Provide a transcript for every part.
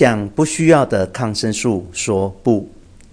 向不需要的抗生素说不。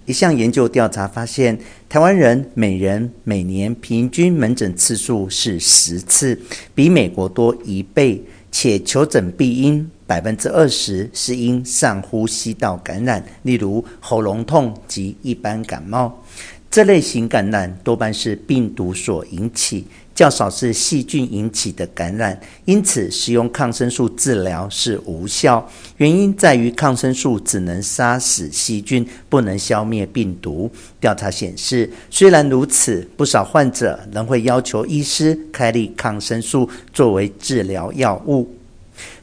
一项研究调查发现，台湾人每人每年平均门诊次数是十次，比美国多一倍，且求诊病因百分之二十是因上呼吸道感染，例如喉咙痛及一般感冒。这类型感染多半是病毒所引起，较少是细菌引起的感染，因此使用抗生素治疗是无效。原因在于抗生素只能杀死细菌，不能消灭病毒。调查显示，虽然如此，不少患者仍会要求医师开立抗生素作为治疗药物。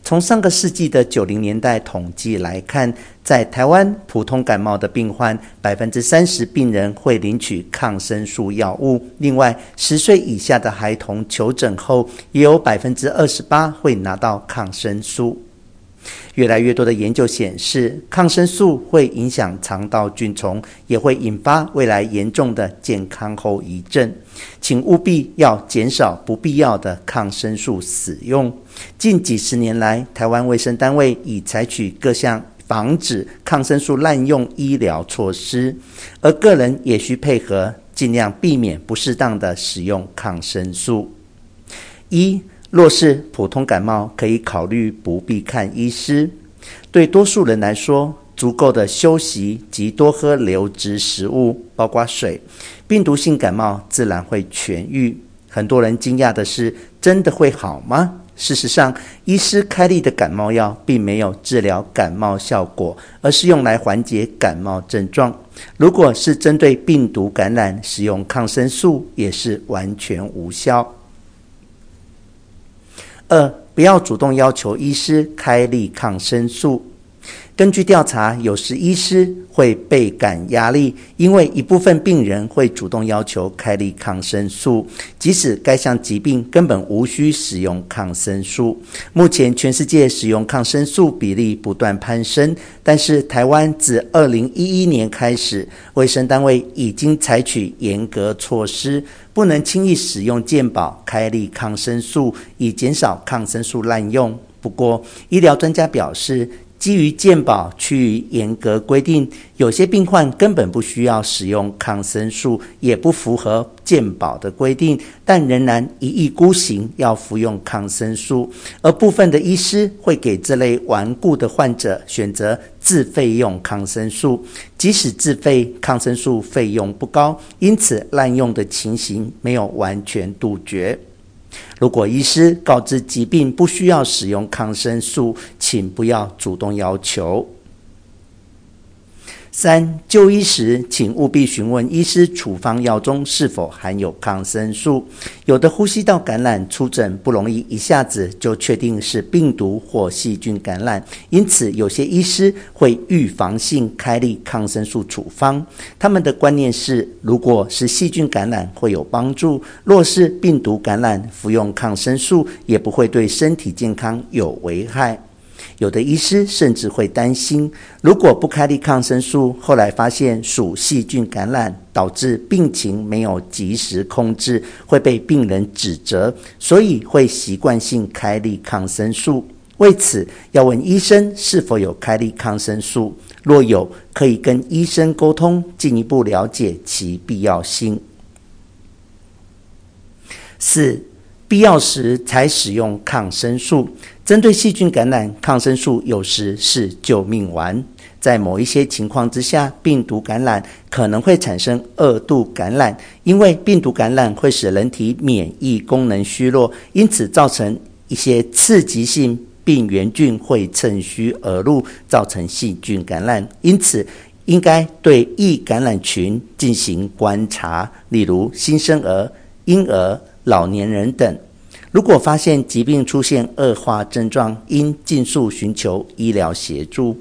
从上个世纪的九零年代统计来看，在台湾普通感冒的病患，百分之三十病人会领取抗生素药物。另外，十岁以下的孩童求诊后，也有百分之二十八会拿到抗生素。越来越多的研究显示，抗生素会影响肠道菌丛，也会引发未来严重的健康后遗症。请务必要减少不必要的抗生素使用。近几十年来，台湾卫生单位已采取各项防止抗生素滥用医疗措施，而个人也需配合，尽量避免不适当的使用抗生素。一、若是普通感冒，可以考虑不必看医师。对多数人来说，足够的休息及多喝流质食物，包括水，病毒性感冒自然会痊愈。很多人惊讶的是，真的会好吗？事实上，医师开立的感冒药并没有治疗感冒效果，而是用来缓解感冒症状。如果是针对病毒感染，使用抗生素也是完全无效。二，不要主动要求医师开立抗生素。根据调查，有时医师会倍感压力，因为一部分病人会主动要求开立抗生素，即使该项疾病根本无需使用抗生素。目前，全世界使用抗生素比例不断攀升，但是台湾自二零一一年开始，卫生单位已经采取严格措施，不能轻易使用健保开立抗生素，以减少抗生素滥用。不过，医疗专家表示，基于健保趋于严格规定，有些病患根本不需要使用抗生素，也不符合健保的规定，但仍然一意孤行要服用抗生素。而部分的医师会给这类顽固的患者选择自费用抗生素，即使自费，抗生素费用不高，因此滥用的情形没有完全杜绝。如果医师告知疾病不需要使用抗生素，请不要主动要求。三、就医时，请务必询问医师处方药中是否含有抗生素。有的呼吸道感染出诊不容易一下子就确定是病毒或细菌感染，因此有些医师会预防性开立抗生素处方。他们的观念是，如果是细菌感染会有帮助，若是病毒感染，服用抗生素也不会对身体健康有危害。有的医师甚至会担心，如果不开立抗生素，后来发现属细菌感染，导致病情没有及时控制，会被病人指责，所以会习惯性开立抗生素。为此，要问医生是否有开立抗生素，若有，可以跟医生沟通，进一步了解其必要性。四。必要时才使用抗生素。针对细菌感染，抗生素有时是救命丸。在某一些情况之下，病毒感染可能会产生二度感染，因为病毒感染会使人体免疫功能虚弱，因此造成一些刺激性病原菌会趁虚而入，造成细菌感染。因此，应该对易感染群进行观察，例如新生儿、婴儿。老年人等，如果发现疾病出现恶化症状，应尽速寻求医疗协助。